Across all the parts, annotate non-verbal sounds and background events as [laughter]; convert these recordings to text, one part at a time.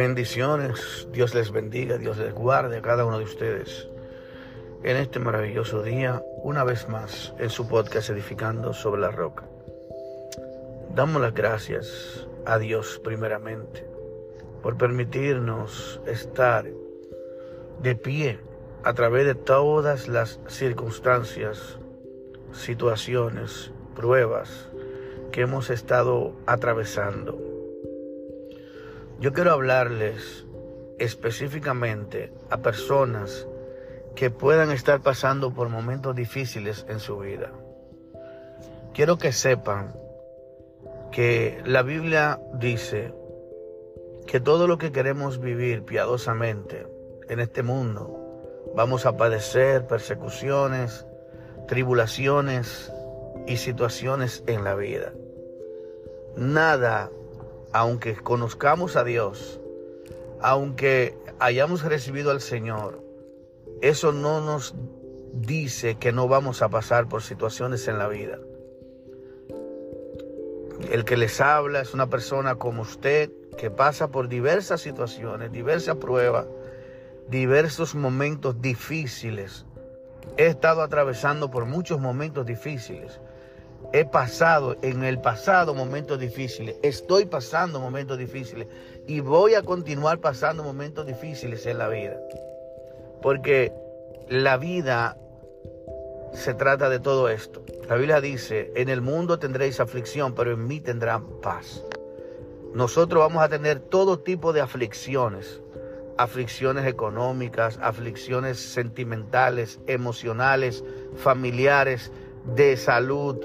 Bendiciones, Dios les bendiga, Dios les guarde a cada uno de ustedes. En este maravilloso día, una vez más en su podcast Edificando sobre la Roca. Damos las gracias a Dios primeramente por permitirnos estar de pie a través de todas las circunstancias, situaciones, pruebas que hemos estado atravesando yo quiero hablarles específicamente a personas que puedan estar pasando por momentos difíciles en su vida. Quiero que sepan que la Biblia dice que todo lo que queremos vivir piadosamente en este mundo, vamos a padecer persecuciones, tribulaciones y situaciones en la vida. Nada aunque conozcamos a Dios, aunque hayamos recibido al Señor, eso no nos dice que no vamos a pasar por situaciones en la vida. El que les habla es una persona como usted que pasa por diversas situaciones, diversas pruebas, diversos momentos difíciles. He estado atravesando por muchos momentos difíciles he pasado en el pasado momentos difíciles, estoy pasando momentos difíciles y voy a continuar pasando momentos difíciles en la vida. Porque la vida se trata de todo esto. La Biblia dice, en el mundo tendréis aflicción, pero en mí tendrán paz. Nosotros vamos a tener todo tipo de aflicciones, aflicciones económicas, aflicciones sentimentales, emocionales, familiares, de salud,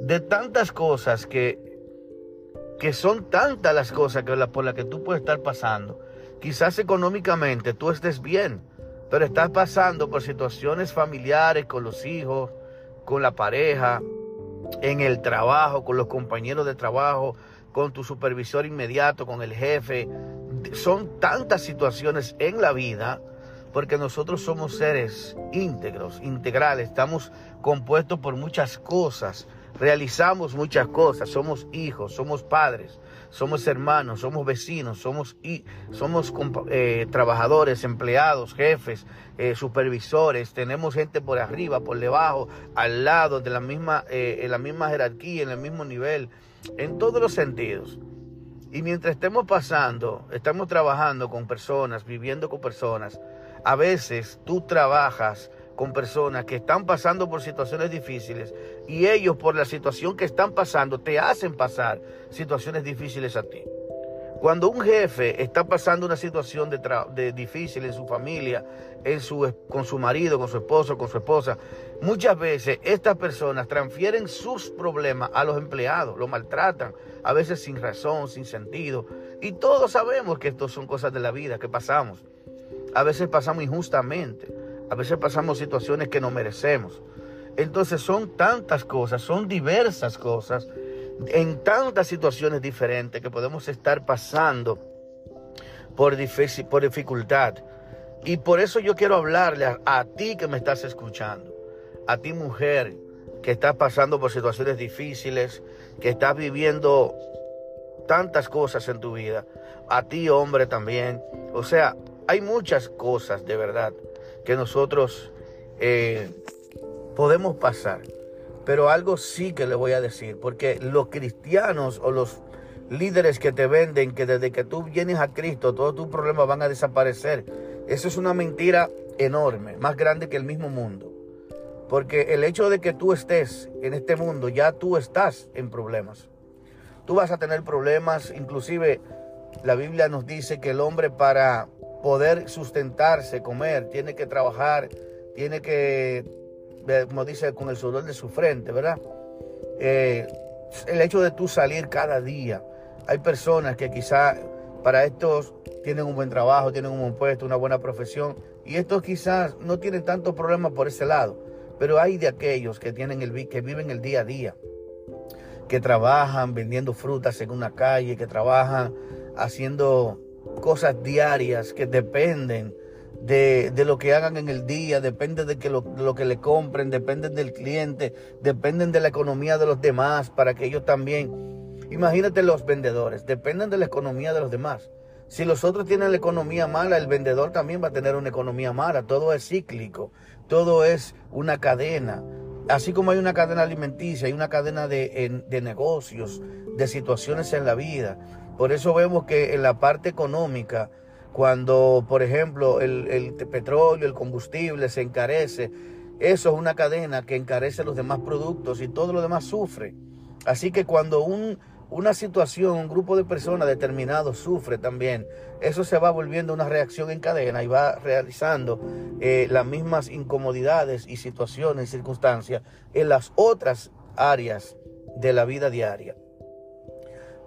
de tantas cosas que, que son tantas las cosas que, por las que tú puedes estar pasando. Quizás económicamente tú estés bien, pero estás pasando por situaciones familiares con los hijos, con la pareja, en el trabajo, con los compañeros de trabajo, con tu supervisor inmediato, con el jefe. Son tantas situaciones en la vida porque nosotros somos seres íntegros, integrales, estamos compuestos por muchas cosas realizamos muchas cosas, somos hijos, somos padres, somos hermanos, somos vecinos, somos, somos eh, trabajadores, empleados, jefes, eh, supervisores, tenemos gente por arriba, por debajo, al lado, de la misma, eh, en la misma jerarquía, en el mismo nivel, en todos los sentidos. Y mientras estemos pasando, estamos trabajando con personas, viviendo con personas, a veces tú trabajas con personas que están pasando por situaciones difíciles y ellos por la situación que están pasando te hacen pasar situaciones difíciles a ti. Cuando un jefe está pasando una situación de, difícil en su familia, en su, con su marido, con su esposo, con su esposa, muchas veces estas personas transfieren sus problemas a los empleados, los maltratan, a veces sin razón, sin sentido. Y todos sabemos que esto son cosas de la vida que pasamos. A veces pasamos injustamente. A veces pasamos situaciones que no merecemos. Entonces son tantas cosas, son diversas cosas, en tantas situaciones diferentes que podemos estar pasando por, por dificultad. Y por eso yo quiero hablarle a, ti que me estás escuchando, a ti mujer que estás pasando por situaciones difíciles, que estás viviendo tantas cosas en tu vida, a ti hombre también. O sea, hay muchas cosas de verdad que nosotros eh, podemos pasar. Pero algo sí que le voy a decir, porque los cristianos o los líderes que te venden que desde que tú vienes a Cristo todos tus problemas van a desaparecer, eso es una mentira enorme, más grande que el mismo mundo. Porque el hecho de que tú estés en este mundo, ya tú estás en problemas. Tú vas a tener problemas, inclusive la Biblia nos dice que el hombre para poder sustentarse, comer, tiene que trabajar, tiene que, como dice, con el sudor de su frente, ¿verdad? Eh, el hecho de tú salir cada día. Hay personas que quizá para estos tienen un buen trabajo, tienen un buen puesto, una buena profesión, y estos quizás no tienen tantos problemas por ese lado, pero hay de aquellos que, tienen el, que viven el día a día, que trabajan vendiendo frutas en una calle, que trabajan haciendo cosas diarias que dependen de, lo que hagan en el día, depende de, que lo, lo, que le compren, dependen del cliente, dependen de la economía de los demás para que ellos también, imagínate los vendedores, dependen de la economía de los demás. Si los otros tienen la economía mala, el vendedor también va a tener una economía mala. Todo es cíclico, todo es una cadena. Así como hay una cadena alimenticia, hay una cadena de, de negocios, de situaciones en la vida. Por eso vemos que en la parte económica, cuando, por ejemplo, el, petróleo, el combustible se encarece, eso es una cadena que encarece los demás productos y todo lo demás sufre. Así que cuando un, una situación, un grupo de personas determinados sufre también, eso se va volviendo una reacción en cadena y va realizando eh, las mismas incomodidades y situaciones y circunstancias en las otras áreas de la vida diaria.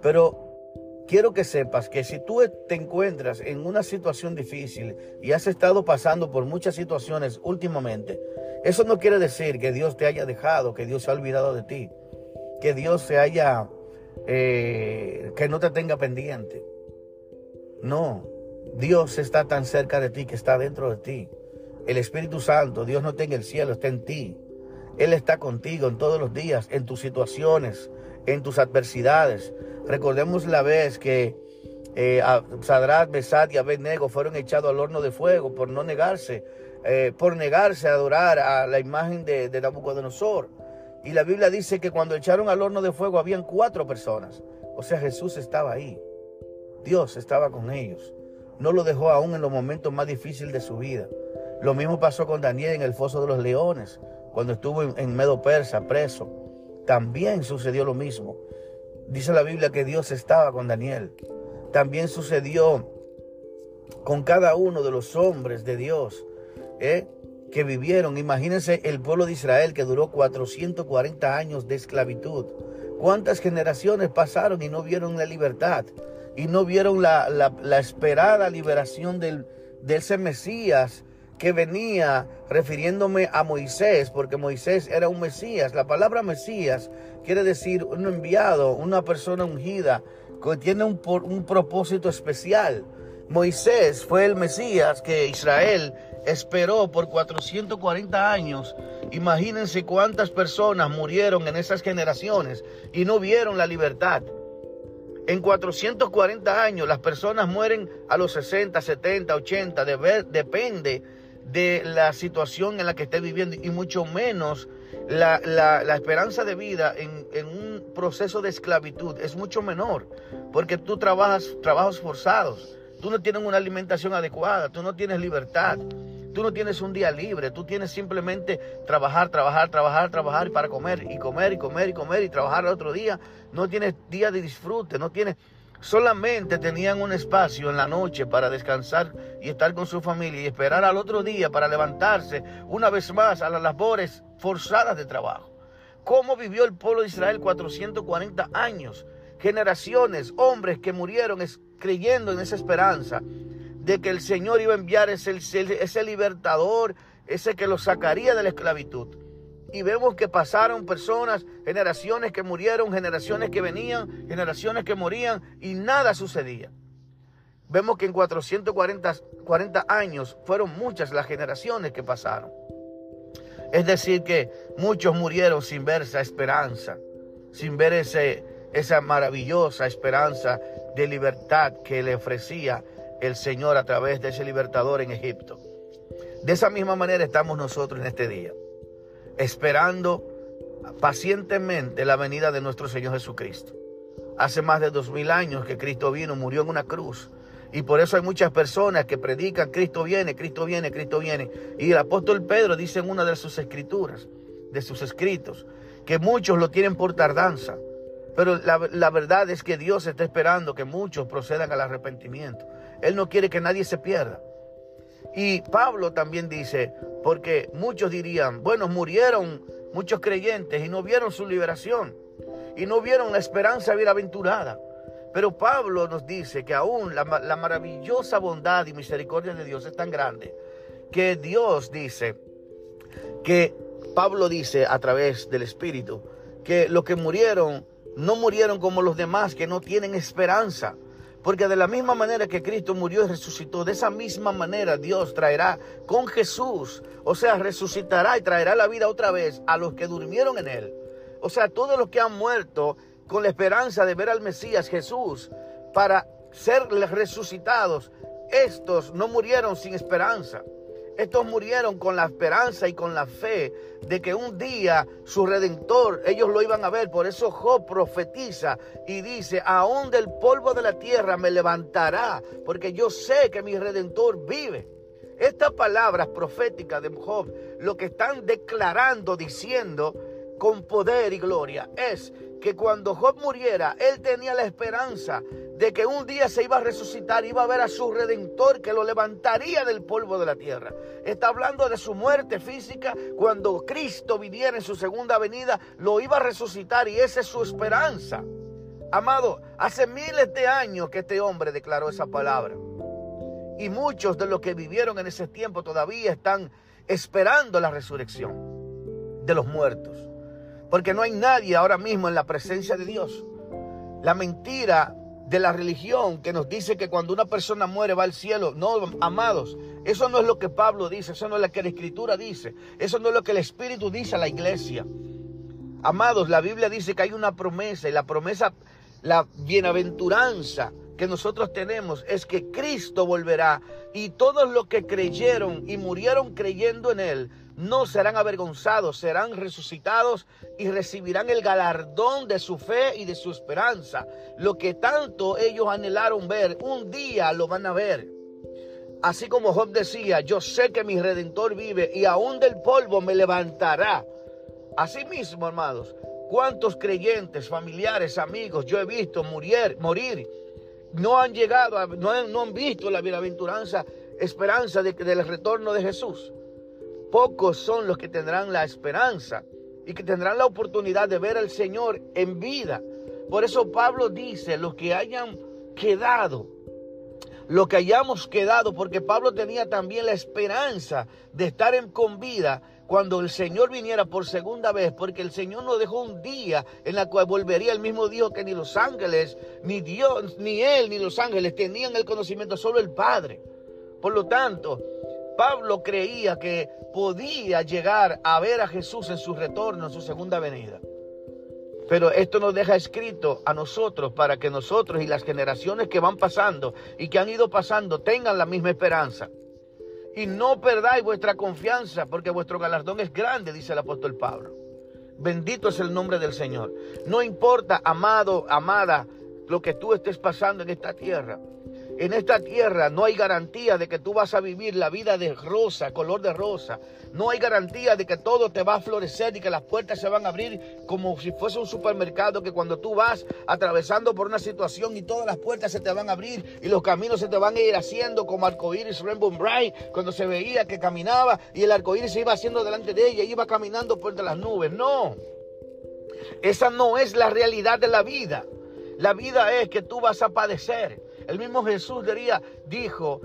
Pero quiero que sepas que si tú te encuentras en una situación difícil y has estado pasando por muchas situaciones últimamente, eso no quiere decir que Dios te haya dejado, que Dios se ha olvidado de ti, que Dios se haya eh, que no te tenga pendiente. No, Dios está tan cerca de ti que está dentro de ti. El Espíritu Santo, Dios no está en el cielo, está en ti. Él está contigo en todos los días, en tus situaciones, en tus adversidades. Recordemos la vez que eh, Sadrat, Besat y Abednego fueron echados al horno de fuego por no negarse, eh, por negarse a adorar a la imagen de, de Nabucodonosor. Y la Biblia dice que cuando echaron al horno de fuego habían cuatro personas. O sea, Jesús estaba ahí. Dios estaba con ellos. No lo dejó aún en los momentos más difíciles de su vida. Lo mismo pasó con Daniel en el foso de los leones, cuando estuvo en, Medo Persa preso. También sucedió lo mismo. Dice la Biblia que Dios estaba con Daniel. También sucedió con cada uno de los hombres de Dios. ¿eh? que vivieron. Imagínense el pueblo de Israel que duró 440 años de esclavitud. ¿Cuántas generaciones pasaron y no vieron la libertad? Y no vieron la, esperada liberación del, de ese Mesías que venía refiriéndome a Moisés, porque Moisés era un Mesías. La palabra Mesías quiere decir un enviado, una persona ungida, que tiene un, un propósito especial. Moisés fue el Mesías que Israel esperó por 440 años. Imagínense cuántas personas murieron en esas generaciones y no vieron la libertad. En 440 años las personas mueren a los 60, 70, 80, depende de la situación en la que esté viviendo y mucho menos la, esperanza de vida en, en, un proceso de esclavitud es mucho menor porque tú trabajas trabajos forzados, tú no tienes una alimentación adecuada, tú no tienes libertad. Tú no tienes un día libre, tú tienes simplemente trabajar, trabajar, trabajar, trabajar para comer y comer y comer y comer y trabajar el otro día. No tienes día de disfrute, no tienes... Solamente tenían un espacio en la noche para descansar y estar con su familia y esperar al otro día para levantarse una vez más a las labores forzadas de trabajo. ¿Cómo vivió el pueblo de Israel 440 años? Generaciones, hombres que murieron creyendo en esa esperanza de que el Señor iba a enviar ese, libertador, ese que lo sacaría de la esclavitud. Y vemos que pasaron personas, generaciones que murieron, generaciones que venían, generaciones que morían y nada sucedía. Vemos que en 440 40 años fueron muchas las generaciones que pasaron. Es decir, que muchos murieron sin ver esa esperanza, sin ver ese, esa maravillosa esperanza de libertad que le ofrecía el Señor a través de ese libertador en Egipto. De esa misma manera estamos nosotros en este día, esperando pacientemente la venida de nuestro Señor Jesucristo. Hace más de dos mil años que Cristo vino, murió en una cruz. Y por eso hay muchas personas que predican, Cristo viene, Cristo viene, Cristo viene. Y el apóstol Pedro dice en una de sus escrituras, de sus escritos, que muchos lo tienen por tardanza. Pero la, la verdad es que Dios está esperando que muchos procedan al arrepentimiento. Él no quiere que nadie se pierda. Y Pablo también dice, porque muchos dirían, bueno, murieron muchos creyentes y no vieron su liberación y no vieron la esperanza bienaventurada. Pero Pablo nos dice que aún la, la, maravillosa bondad y misericordia de Dios es tan grande que Dios dice que Pablo dice a través del Espíritu que los que murieron no murieron como los demás que no tienen esperanza. Porque de la misma manera que Cristo murió y resucitó, de esa misma manera Dios traerá con Jesús, o sea, resucitará y traerá la vida otra vez a los que durmieron en Él. O sea, todos los que han muerto con la esperanza de ver al Mesías Jesús para ser resucitados, estos no murieron sin esperanza. Estos murieron con la esperanza y con la fe de que un día su redentor, ellos lo iban a ver. Por eso Job profetiza y dice, aún del polvo de la tierra me levantará, porque yo sé que mi redentor vive. Estas palabras proféticas de Job lo que están declarando, diciendo con poder y gloria, es que cuando Job muriera, él tenía la esperanza de que un día se iba a resucitar, iba a ver a su redentor que lo levantaría del polvo de la tierra. Está hablando de su muerte física, cuando Cristo viniera en su segunda venida, lo iba a resucitar y esa es su esperanza. Amado, hace miles de años que este hombre declaró esa palabra. Y muchos de los que vivieron en ese tiempo todavía están esperando la resurrección de los muertos. Porque no hay nadie ahora mismo en la presencia de Dios. La mentira de la religión que nos dice que cuando una persona muere va al cielo. No, amados, eso no es lo que Pablo dice, eso no es lo que la escritura dice, eso no es lo que el Espíritu dice a la iglesia. Amados, la Biblia dice que hay una promesa y la promesa, la bienaventuranza que nosotros tenemos es que Cristo volverá y todos los que creyeron y murieron creyendo en Él no serán avergonzados, serán resucitados y recibirán el galardón de su fe y de su esperanza. Lo que tanto ellos anhelaron ver, un día lo van a ver. Así como Job decía, yo sé que mi redentor vive y aún del polvo me levantará. Así mismo, hermanos, cuántos creyentes, familiares, amigos yo he visto morir, no han llegado, no, han, no han visto la bienaventuranza, esperanza de, del retorno de Jesús. Pocos son los que tendrán la esperanza y que tendrán la oportunidad de ver al Señor en vida. Por eso Pablo dice, los que hayan quedado, lo que hayamos quedado, porque Pablo tenía también la esperanza de estar en, con vida cuando el Señor viniera por segunda vez, porque el Señor nos dejó un día en la cual volvería. El mismo dijo que ni los ángeles, ni Dios, ni Él, ni los ángeles tenían el conocimiento, solo el Padre. Por lo tanto, Pablo creía que podía llegar a ver a Jesús en su retorno, en su segunda venida. Pero esto nos deja escrito a nosotros para que nosotros y las generaciones que van pasando y que han ido pasando tengan la misma esperanza. Y no perdáis vuestra confianza, porque vuestro galardón es grande, dice el apóstol Pablo. Bendito es el nombre del Señor. No importa, amado, amada, lo que tú estés pasando en esta tierra. En esta tierra no hay garantía de que tú vas a vivir la vida de rosa, color de rosa. No hay garantía de que todo te va a florecer y que las puertas se van a abrir como si fuese un supermercado que cuando tú vas atravesando por una situación y todas las puertas se te van a abrir y los caminos se te van a ir haciendo como arcoíris Rainbow Bright cuando se veía que caminaba y el arcoíris se iba haciendo delante de ella iba caminando por entre las nubes. No. Esa no es la realidad de la vida. La vida es que tú vas a padecer. El mismo Jesús diría, dijo,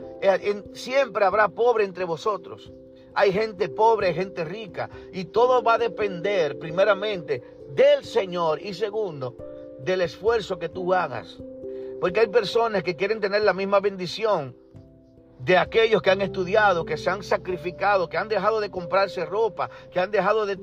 siempre habrá pobre entre vosotros. Hay gente pobre, gente rica. Y todo va a depender, primeramente, del Señor y segundo, del esfuerzo que tú hagas. Porque hay personas que quieren tener la misma bendición de aquellos que han estudiado, que se han sacrificado, que han dejado de comprarse ropa, que han dejado de,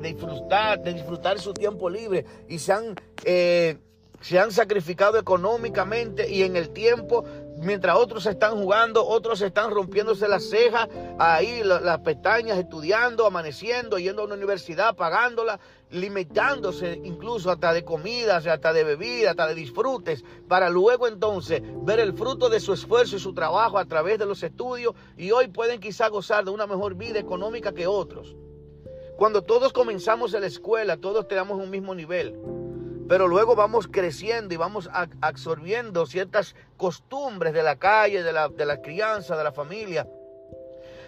disfrutar, de disfrutar su tiempo libre y se han eh, se han sacrificado económicamente y en el tiempo, mientras otros están jugando, otros están rompiéndose las cejas, ahí las pestañas, estudiando, amaneciendo, yendo a una universidad, pagándola, limitándose incluso hasta de comidas, hasta de bebidas, hasta de disfrutes, para luego entonces ver el fruto de su esfuerzo y su trabajo a través de los estudios y hoy pueden quizá gozar de una mejor vida económica que otros. Cuando todos comenzamos en la escuela, todos tenemos un mismo nivel. Pero luego vamos creciendo y vamos absorbiendo ciertas costumbres de la calle, de la, de la crianza, de la familia.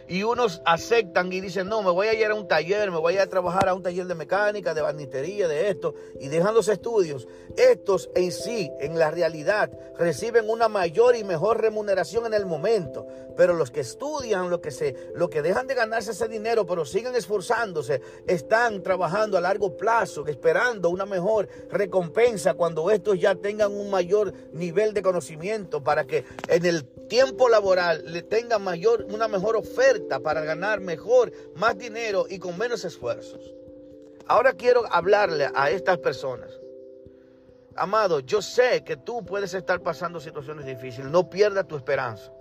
Y unos aceptan y dicen, no, me voy a ir a un taller, me voy a trabajar a un taller de mecánica, de barnistería, de esto, y dejan los estudios. Estos en sí, en la realidad, reciben una mayor y mejor remuneración en el momento. Pero los que estudian, los que, se, lo que dejan de ganarse ese dinero, pero siguen esforzándose, están trabajando a largo plazo, esperando una mejor recompensa cuando estos ya tengan un mayor nivel de conocimiento para que en el tiempo laboral le tengan mayor, una mejor oferta para ganar mejor, más dinero y con menos esfuerzos. Ahora quiero hablarle a estas personas. amado, yo sé que tú puedes estar pasando situaciones difíciles. No pierdas tu esperanza.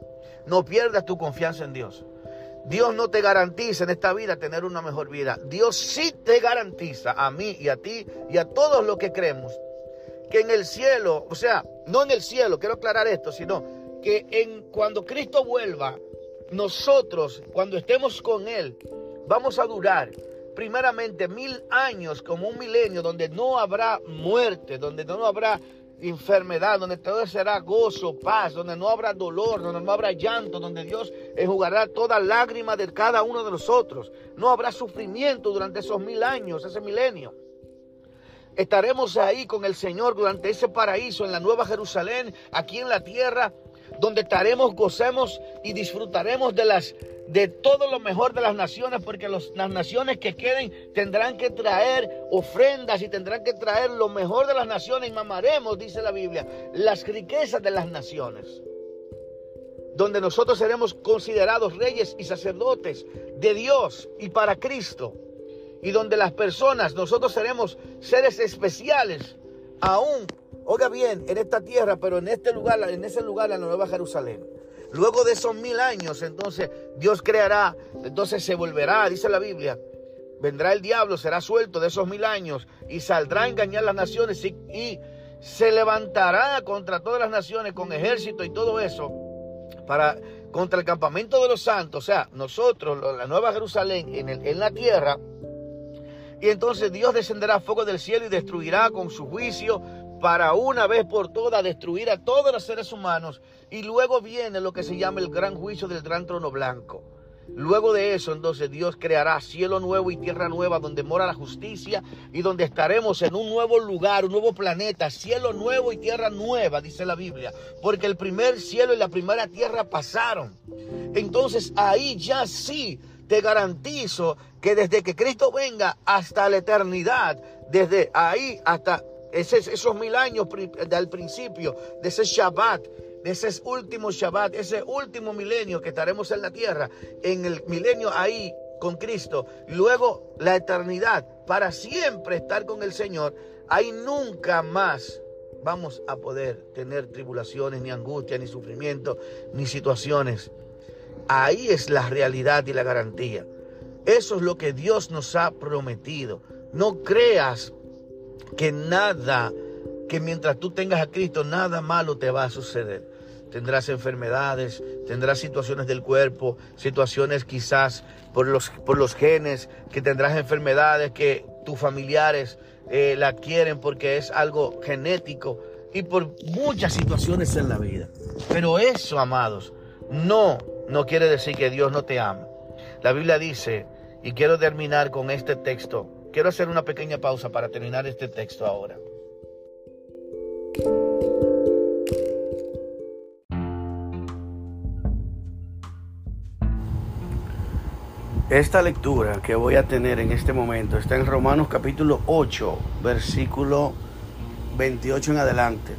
No pierdas tu confianza en Dios. Dios no te garantiza en esta vida tener una mejor vida. Dios sí te garantiza a mí y a ti y a todos los que creemos que en el cielo, o sea, no en el cielo, quiero aclarar esto, sino que en cuando Cristo vuelva, nosotros cuando estemos con él vamos a durar primeramente mil años como un milenio donde no habrá muerte, donde no habrá enfermedad, donde todo será gozo, paz, donde no habrá dolor, donde no habrá llanto, donde Dios enjugará toda lágrima de cada uno de nosotros. No habrá sufrimiento durante esos mil años, ese milenio. Estaremos ahí con el Señor durante ese paraíso en la Nueva Jerusalén, aquí en la tierra, donde estaremos, gocemos y disfrutaremos de las de todo lo mejor de las naciones, porque las naciones que queden tendrán que traer ofrendas y tendrán que traer lo mejor de las naciones y mamaremos, dice la Biblia, las riquezas de las naciones, donde nosotros seremos considerados reyes y sacerdotes de Dios y para Cristo, y donde las personas, nosotros seremos seres especiales, aún, oiga bien, en esta tierra, pero en este lugar, en ese lugar, la Nueva Jerusalén. Luego de esos mil años, entonces Dios creará, entonces se volverá, dice la Biblia, vendrá el diablo, será suelto de esos mil años y saldrá a engañar las naciones y, se levantará contra todas las naciones con ejército y todo eso para contra el campamento de los santos, o sea, nosotros, la Nueva Jerusalén en, en la tierra. Y entonces Dios descenderá fuego del cielo y destruirá con su juicio para una vez por todas destruir a todos los seres humanos. Y luego viene lo que se llama el gran juicio del gran trono blanco. Luego de eso, entonces Dios creará cielo nuevo y tierra nueva donde mora la justicia y donde estaremos en un nuevo lugar, un nuevo planeta, cielo nuevo y tierra nueva, dice la Biblia, porque el primer cielo y la primera tierra pasaron. Entonces ahí ya sí te garantizo que desde que Cristo venga hasta la eternidad, desde ahí hasta esos mil años del principio, de ese Shabbat, de ese último Shabbat, ese último milenio que estaremos en la tierra, en el milenio ahí con Cristo, luego la eternidad, para siempre estar con el Señor, ahí nunca más vamos a poder tener tribulaciones, ni angustia, ni sufrimiento, ni situaciones. Ahí es la realidad y la garantía. Eso es lo que Dios nos ha prometido. No creas que nada, que mientras tú tengas a Cristo, nada malo te va a suceder. Tendrás enfermedades, tendrás situaciones del cuerpo, situaciones quizás por los, por los genes, que tendrás enfermedades que tus familiares eh, la quieren porque es algo genético y por muchas situaciones en la vida. Pero eso, amados, no, no quiere decir que Dios no te ama. La Biblia dice, y quiero terminar con este texto, Quiero hacer una pequeña pausa para terminar este texto ahora. Esta lectura que voy a tener en este momento está en Romanos capítulo 8, versículo 28 en adelante.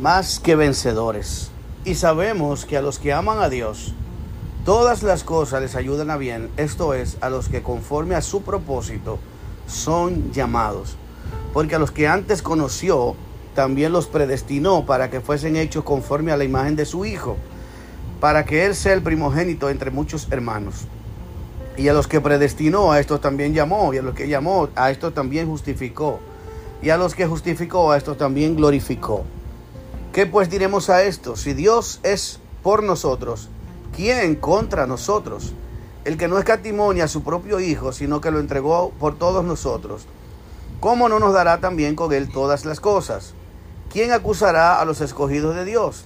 Más que vencedores. Y sabemos que a los que aman a Dios, Todas las cosas les ayudan a bien, esto es, a los que conforme a su propósito son llamados. Porque a los que antes conoció, también los predestinó para que fuesen hechos conforme a la imagen de su Hijo, para que Él sea el primogénito entre muchos hermanos. Y a los que predestinó, a estos también llamó, y a los que llamó, a estos también justificó, y a los que justificó, a estos también glorificó. ¿Qué pues diremos a esto? Si Dios es por nosotros, ¿quién contra nosotros? El que no escatimonia a su propio Hijo, sino que lo entregó por todos nosotros. ¿Cómo no nos dará también con él todas las cosas? ¿Quién acusará a los escogidos de Dios?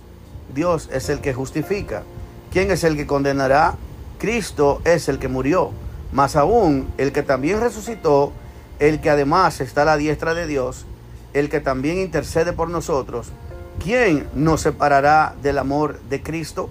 Dios es el que justifica. ¿Quién es el que condenará? Cristo es el que murió. Más aún, el que también resucitó, el que además está a la diestra de Dios, el que también intercede por nosotros. ¿Quién nos separará del amor de Cristo?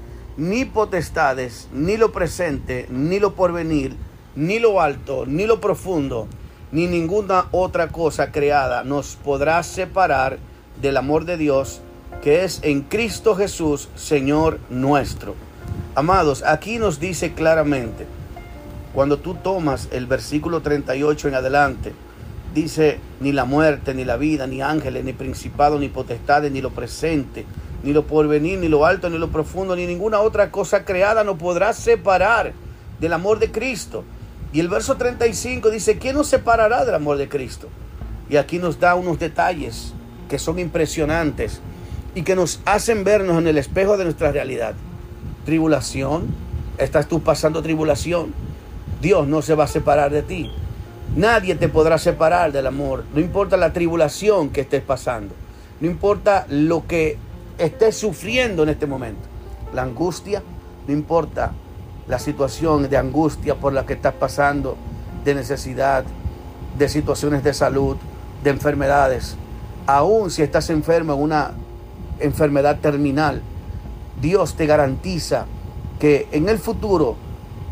ni potestades, ni lo presente, ni lo porvenir, ni lo alto, ni lo profundo, ni ninguna otra cosa creada nos podrá separar del amor de Dios que es en Cristo Jesús, Señor nuestro. Amados, aquí nos dice claramente, cuando tú tomas el versículo 38 en adelante, dice, ni la muerte, ni la vida, ni ángeles, ni principados, ni potestades, ni lo presente, ni lo porvenir, ni lo alto, ni lo profundo, ni ninguna otra cosa creada nos podrá separar del amor de Cristo. Y el verso 35 dice, ¿quién nos separará del amor de Cristo? Y aquí nos da unos detalles que son impresionantes y que nos hacen vernos en el espejo de nuestra realidad. Tribulación, estás tú pasando tribulación. Dios no se va a separar de ti. Nadie te podrá separar del amor. No importa la tribulación que estés pasando. No importa lo que estés sufriendo en este momento. La angustia, no importa la situación de angustia por la que estás pasando, de necesidad, de situaciones de salud, de enfermedades. Aún si estás enfermo en una enfermedad terminal, Dios te garantiza que en el futuro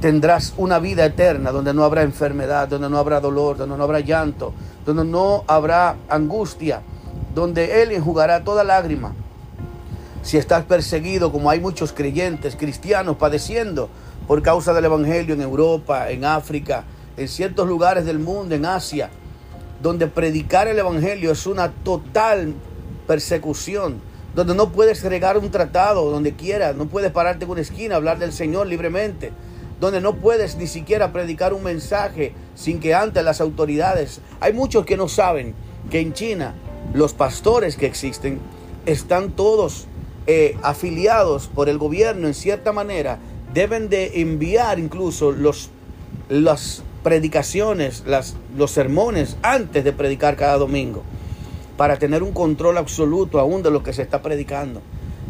tendrás una vida eterna donde no habrá enfermedad, donde no habrá dolor, donde no habrá llanto, donde no habrá angustia, donde Él enjugará toda lágrima. Si estás perseguido, como hay muchos creyentes cristianos padeciendo por causa del Evangelio en Europa, en África, en ciertos lugares del mundo, en Asia, donde predicar el Evangelio es una total persecución, donde no puedes regar un tratado donde quieras, no puedes pararte en una esquina, hablar del Señor libremente, donde no puedes ni siquiera predicar un mensaje sin que antes las autoridades. Hay muchos que no saben que en China los pastores que existen están todos eh, afiliados por el gobierno en cierta manera, deben de enviar incluso los, las predicaciones, las, los sermones antes de predicar cada domingo para tener un control absoluto aún de lo que se está predicando.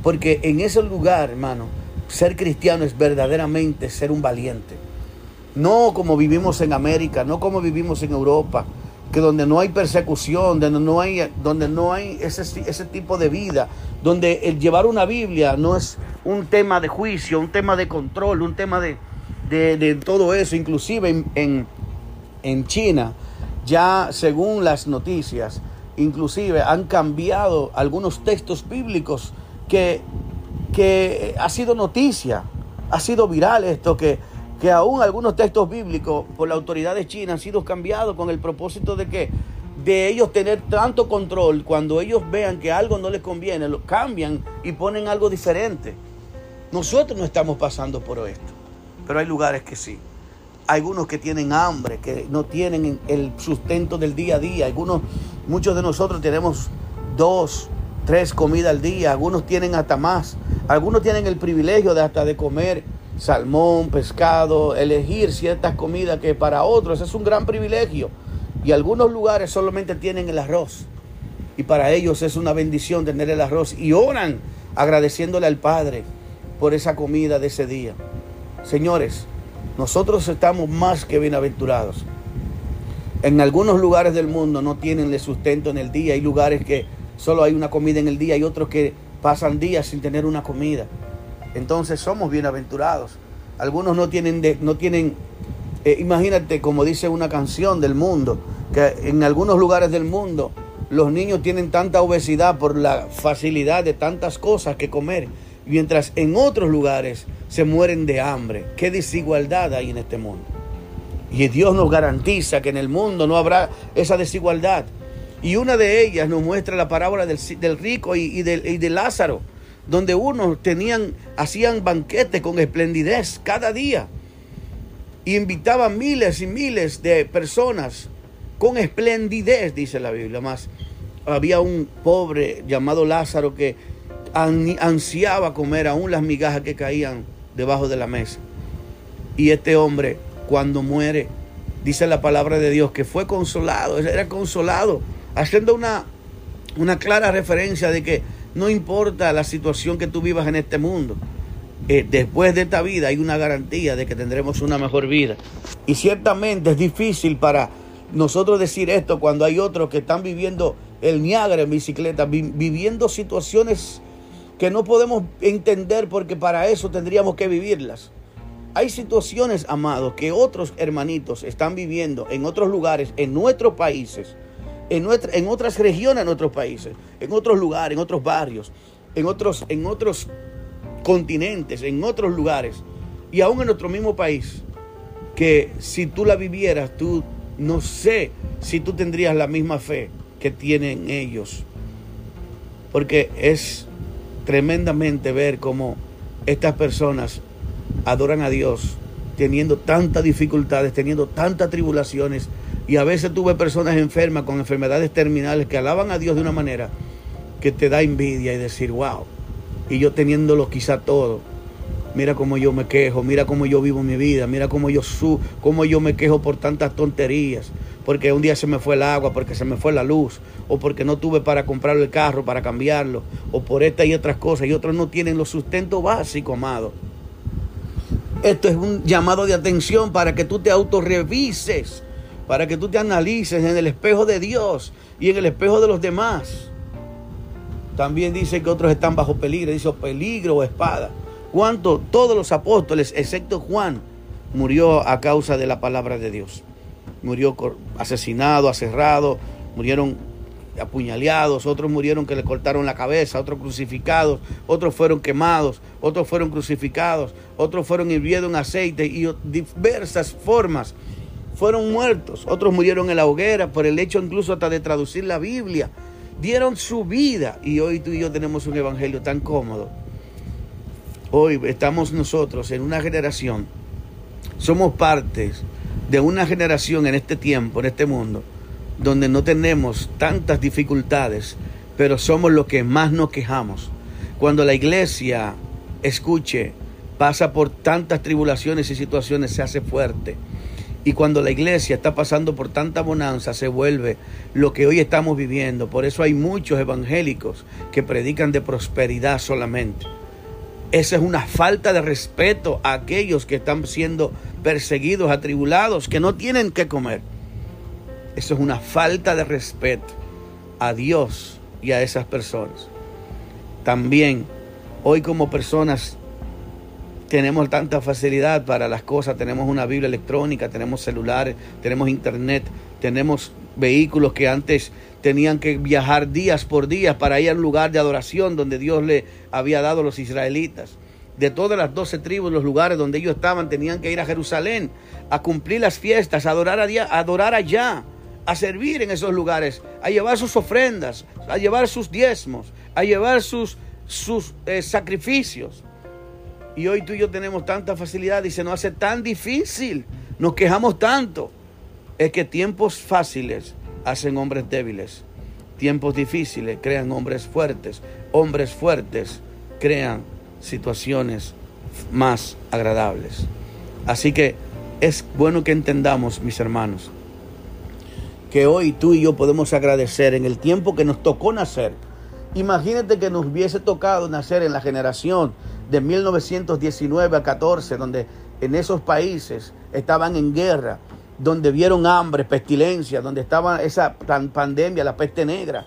Porque en ese lugar, hermano, ser cristiano es verdaderamente ser un valiente. No como vivimos en América, no como vivimos en Europa, que donde no hay persecución, donde no hay, donde no hay ese, ese tipo de vida, donde el llevar una Biblia no es un tema de juicio, un tema de control, un tema de, de, todo eso. Inclusive en, en, en China, ya según las noticias, inclusive han cambiado algunos textos bíblicos que, que ha sido noticia, ha sido viral esto, que, que aún algunos textos bíblicos por la autoridad de China han sido cambiados con el propósito de que de ellos tener tanto control cuando ellos vean que algo no les conviene, lo cambian y ponen algo diferente. Nosotros no estamos pasando por esto, pero hay lugares que sí algunos que tienen hambre, que no tienen el sustento del día a día. Algunos, muchos de nosotros tenemos dos, tres comidas al día. Algunos tienen hasta más. Algunos tienen el privilegio de hasta de comer salmón, pescado, elegir ciertas comidas que para otros es un gran privilegio. Y algunos lugares solamente tienen el arroz. Y para ellos es una bendición tener el arroz. Y oran agradeciéndole al Padre por esa comida de ese día. Señores, nosotros estamos más que bienaventurados. En algunos lugares del mundo no tienen sustento en el día. Hay lugares que solo hay una comida en el día y otros que pasan días sin tener una comida. Entonces somos bienaventurados. Algunos no tienen, no tienen eh, imagínate como dice una canción del mundo, que en algunos lugares del mundo los niños tienen tanta obesidad por la facilidad de tantas cosas que comer mientras en otros lugares se mueren de hambre. Qué desigualdad hay en este mundo. Y Dios nos garantiza que en el mundo no habrá esa desigualdad. Y una de ellas nos muestra la parábola del, rico y, de, Lázaro, donde unos tenían, hacían banquetes con esplendidez cada día. Y invitaban miles y miles de personas con esplendidez, dice la Biblia. Más había un pobre llamado Lázaro que ansiaba comer aún las migajas que caían debajo de la mesa. Y este hombre, cuando muere, dice la palabra de Dios que fue consolado, era consolado, haciendo una, una clara referencia de que no importa la situación que tú vivas en este mundo, eh, después de esta vida hay una garantía de que tendremos una mejor vida. Y ciertamente es difícil para nosotros decir esto cuando hay otros que están viviendo el Niágara en bicicleta, viviendo situaciones que no podemos entender porque para eso tendríamos que vivirlas. Hay situaciones, amados, que otros hermanitos están viviendo en otros lugares, en nuestros países, en, en otras regiones de nuestros países, en otros lugares, en otros barrios, en otros, en otros continentes, en otros lugares, y aún en nuestro mismo país, que si tú la vivieras, tú no sé si tú tendrías la misma fe que tienen ellos. Porque es tremendamente ver cómo estas personas adoran a Dios teniendo tantas dificultades, teniendo tantas tribulaciones. Y a veces tuve personas enfermas con enfermedades terminales que alaban a Dios de una manera que te da envidia y decir, wow. Y yo teniéndolo quizá todo. Mira cómo yo me quejo, mira cómo yo vivo mi vida, mira cómo yo su, cómo yo me quejo por tantas tonterías porque un día se me fue el agua, porque se me fue la luz, o porque no tuve para comprar el carro, para cambiarlo, o por estas y otras cosas, y otros no tienen los sustentos básicos, amado. Esto es un llamado de atención para que tú te autorrevises, para que tú te analices en el espejo de Dios y en el espejo de los demás. También dice que otros están bajo peligro, dice peligro o espada. ¿Cuánto? Todos los apóstoles, excepto Juan, murió a causa de la palabra de Dios murió asesinado, aserrado, murieron apuñaleados, otros murieron que le cortaron la cabeza, otros crucificados, otros fueron quemados, otros fueron crucificados, otros fueron hirviendo en aceite y diversas formas fueron muertos, otros murieron en la hoguera por el hecho incluso hasta de traducir la Biblia, dieron su vida y hoy tú y yo tenemos un evangelio tan cómodo. Hoy estamos nosotros en una generación, somos partes de una generación en este tiempo, en este mundo, donde no tenemos tantas dificultades, pero somos los que más nos quejamos. Cuando la iglesia escuche, pasa por tantas tribulaciones y situaciones, se hace fuerte. Y cuando la iglesia está pasando por tanta bonanza, se vuelve lo que hoy estamos viviendo. Por eso hay muchos evangélicos que predican de prosperidad solamente. Esa es una falta de respeto a aquellos que están siendo perseguidos, atribulados, que no tienen que comer. Eso es una falta de respeto a Dios y a esas personas. También hoy como personas tenemos tanta facilidad para las cosas, tenemos una Biblia electrónica, tenemos celulares, tenemos internet, tenemos vehículos que antes tenían que viajar días por días para ir al lugar de adoración donde Dios le había dado a los israelitas. De todas las doce tribus, los lugares donde ellos estaban, tenían que ir a Jerusalén a cumplir las fiestas, a adorar, a adorar allá, a servir en esos lugares, a llevar sus ofrendas, a llevar sus diezmos, a llevar sus, sus eh, sacrificios. Y hoy tú y yo tenemos tanta facilidad y se nos hace tan difícil, nos quejamos tanto. Es que tiempos fáciles hacen hombres débiles. Tiempos difíciles crean hombres fuertes. Hombres fuertes crean situaciones más agradables. Así que es bueno que entendamos, mis hermanos, que hoy tú y yo podemos agradecer en el tiempo que nos tocó nacer. Imagínate que nos hubiese tocado nacer en la generación de 1919 a 14, donde en esos países estaban en guerra, donde vieron hambre, pestilencia, donde estaba esa pandemia, la peste negra,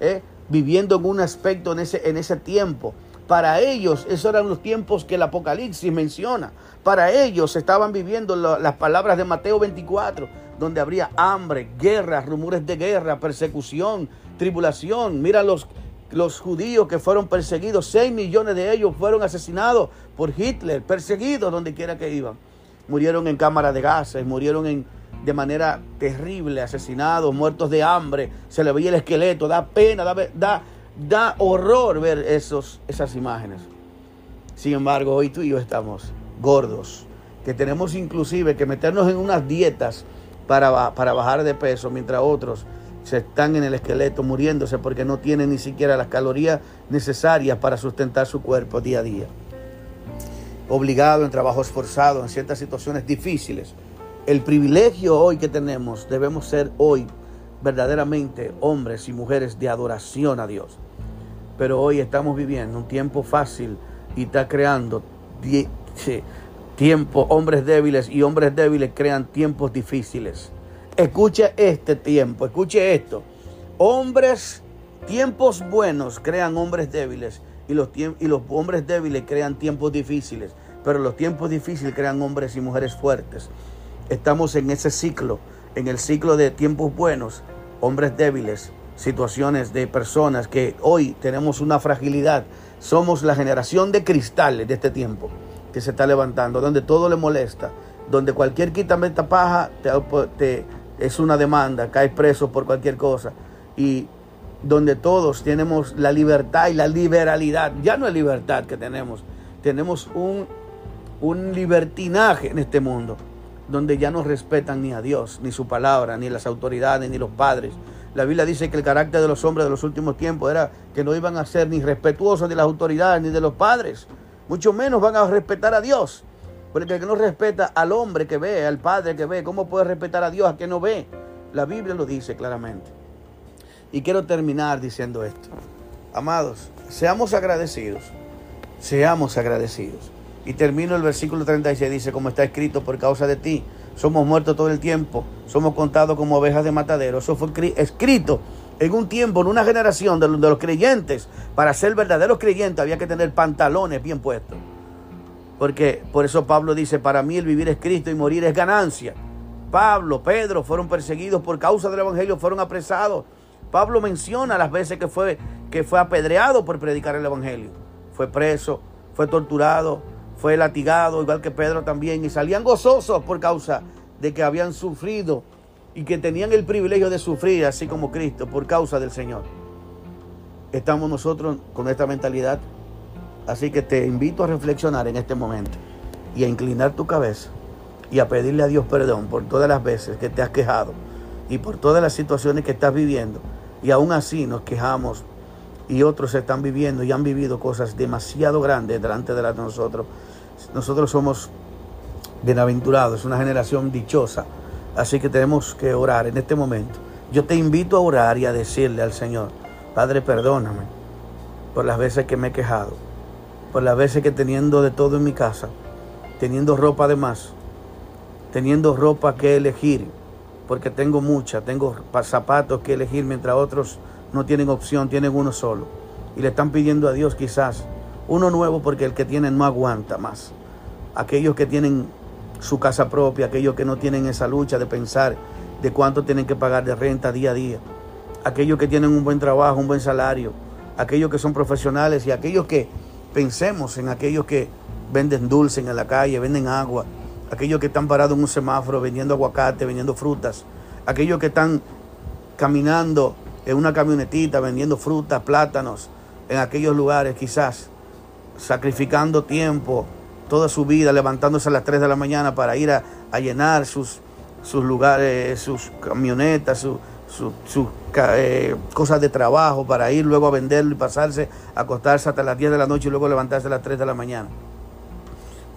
¿eh? viviendo en un aspecto en ese, en ese tiempo. Para ellos, esos eran los tiempos que el Apocalipsis menciona. Para ellos estaban viviendo las palabras de Mateo 24, donde habría hambre, guerra, rumores de guerra, persecución, tribulación. Mira los, los judíos que fueron perseguidos, 6 millones de ellos fueron asesinados por Hitler, perseguidos donde quiera que iban murieron en cámaras de gases, murieron en, de manera terrible, asesinados, muertos de hambre, se le veía el esqueleto, da pena, da, da, da horror ver esos, esas imágenes. Sin embargo, hoy tú y yo estamos gordos, que tenemos inclusive que meternos en unas dietas para, para bajar de peso, mientras otros se están en el esqueleto muriéndose porque no tienen ni siquiera las calorías necesarias para sustentar su cuerpo día a día obligado, en trabajo esforzado, en ciertas situaciones difíciles. El privilegio hoy que tenemos, debemos ser hoy verdaderamente hombres y mujeres de adoración a Dios. Pero hoy estamos viviendo un tiempo fácil y está creando [laughs] tiempo, hombres débiles y hombres débiles crean tiempos difíciles. Escuche este tiempo, escuche esto. Hombres, tiempos buenos crean hombres débiles y los, y los hombres débiles crean tiempos difíciles, pero los tiempos difíciles crean hombres y mujeres fuertes. Estamos en ese ciclo, en el ciclo de tiempos buenos, hombres débiles, situaciones de personas que hoy tenemos una fragilidad. Somos la generación de cristales de este tiempo que se está levantando, donde todo le molesta, donde cualquier quitamenta paja te, es una demanda, caes preso por cualquier cosa. Y donde todos tenemos la libertad y la liberalidad. Ya no es libertad que tenemos, tenemos un, un libertinaje en este mundo, donde ya no respetan ni a Dios, ni su palabra, ni las autoridades, ni los padres. La Biblia dice que el carácter de los hombres de los últimos tiempos era que no iban a ser ni respetuosos de las autoridades ni de los padres, mucho menos van a respetar a Dios. Porque el que no respeta al hombre que ve, al padre que ve, ¿cómo puede respetar a Dios a que no ve? La Biblia lo dice claramente. Y quiero terminar diciendo esto. Amados, seamos agradecidos. Seamos agradecidos. Y termino el versículo 36, dice, como está escrito, por causa de ti, somos muertos todo el tiempo, somos contados como ovejas de matadero. Eso fue escrito en un tiempo, en una generación de los creyentes. Para ser verdaderos creyentes había que tener pantalones bien puestos. Porque por eso Pablo dice, para mí el vivir es Cristo y morir es ganancia. Pablo, Pedro fueron perseguidos por causa del Evangelio, fueron apresados. Pablo menciona las veces que fue, que fue apedreado por predicar el Evangelio. Fue preso, fue torturado, fue latigado, igual que Pedro también. Y salían gozosos por causa de que habían sufrido y que tenían el privilegio de sufrir, así como Cristo, por causa del Señor. Estamos nosotros con esta mentalidad Así que te invito a reflexionar en este momento y a inclinar tu cabeza y a pedirle a Dios perdón por todas las veces que te has quejado y por todas las situaciones que estás viviendo. Y aún así nos quejamos y otros están viviendo y han vivido cosas demasiado grandes delante de nosotros. Nosotros somos bienaventurados, una generación dichosa. Así que tenemos que orar en este momento. Yo te invito a orar y a decirle al Señor, Padre, perdóname por las veces que me he quejado por las veces que teniendo de todo en mi casa, teniendo ropa de más, teniendo ropa que elegir, porque tengo mucha, tengo zapatos que elegir mientras otros no tienen opción, tienen uno solo. Y le están pidiendo a Dios quizás uno nuevo porque el que tienen no aguanta más. Aquellos que tienen su casa propia, aquellos que no tienen esa lucha de pensar de cuánto tienen que pagar de renta día a día, aquellos que tienen un buen trabajo, un buen salario, aquellos que son profesionales y aquellos que Pensemos en aquellos que venden dulce en la calle, venden agua, aquellos que están parados en un semáforo vendiendo aguacate, vendiendo frutas, aquellos que están caminando en una camionetita vendiendo frutas, plátanos, en aquellos lugares quizás, sacrificando tiempo, toda su vida, levantándose a las 3 de la mañana para ir a, llenar sus, sus lugares, sus camionetas, sus eh, cosas de trabajo para ir luego a venderlo y pasarse, acostarse hasta las 10 de la noche y luego levantarse a las 3 de la mañana.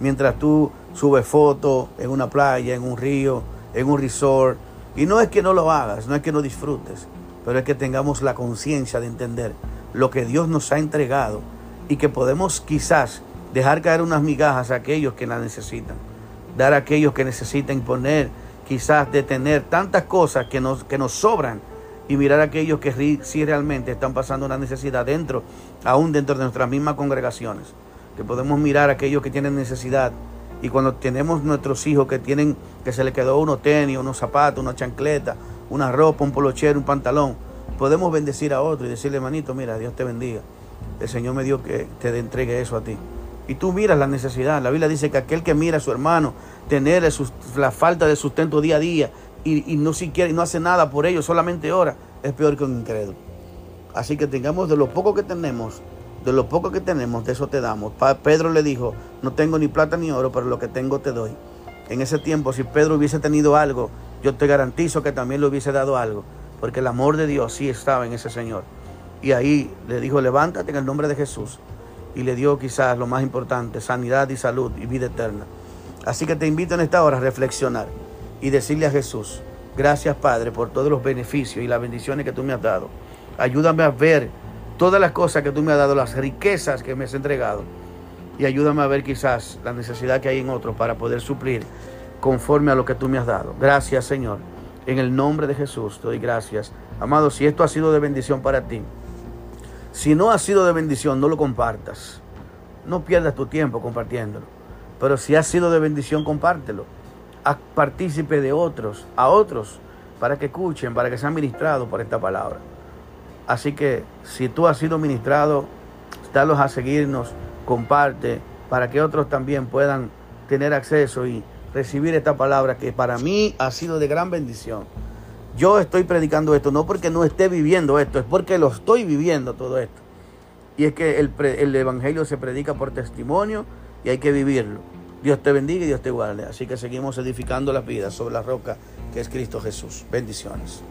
Mientras tú subes fotos en una playa, en un río, en un resort. Y no es que no lo hagas, no es que no disfrutes, pero es que tengamos la conciencia de entender lo que Dios nos ha entregado y que podemos quizás dejar caer unas migajas a aquellos que la necesitan, dar a aquellos que necesitan poner quizás de tener tantas cosas que nos, que nos sobran y mirar a aquellos que sí realmente están pasando una necesidad dentro, aún dentro de nuestras mismas congregaciones. Que podemos mirar a aquellos que tienen necesidad y cuando tenemos nuestros hijos que tienen, que se les quedó unos tenis, unos zapatos, una chancleta, una ropa, un polochero, un pantalón, podemos bendecir a otro y decirle, hermanito, mira, Dios te bendiga. El Señor me dio que te entregue eso a ti. Y tú miras la necesidad. La Biblia dice que aquel que mira a su hermano tener la falta de sustento día a día y, no siquiera y no hace nada por ello, solamente ora, es peor que un incrédulo. Así que tengamos de lo poco que tenemos, de lo poco que tenemos, de eso te damos. Pedro le dijo, no tengo ni plata ni oro, pero lo que tengo te doy. En ese tiempo, si Pedro hubiese tenido algo, yo te garantizo que también le hubiese dado algo, porque el amor de Dios sí estaba en ese Señor. Y ahí le dijo, levántate en el nombre de Jesús. Y le dio quizás lo más importante, sanidad y salud y vida eterna. Así que te invito en esta hora a reflexionar y decirle a Jesús, gracias Padre por todos los beneficios y las bendiciones que tú me has dado. Ayúdame a ver todas las cosas que tú me has dado, las riquezas que me has entregado. Y ayúdame a ver quizás la necesidad que hay en otros para poder suplir conforme a lo que tú me has dado. Gracias Señor. En el nombre de Jesús te doy gracias. Amado, si esto ha sido de bendición para ti, si no ha sido de bendición, no lo compartas. No pierdas tu tiempo compartiéndolo. Pero si ha sido de bendición, compártelo. Partícipe de otros, a otros, para que escuchen, para que sean ministrados por esta palabra. Así que si tú has sido ministrado, dalos a seguirnos, comparte, para que otros también puedan tener acceso y recibir esta palabra que para mí ha sido de gran bendición. Yo estoy predicando esto no porque no esté viviendo esto, es porque lo estoy viviendo todo esto. Y es que el, el Evangelio se predica por testimonio y hay que vivirlo. Dios te bendiga y Dios te guarde. Así que seguimos edificando las vidas sobre la roca que es Cristo Jesús. Bendiciones.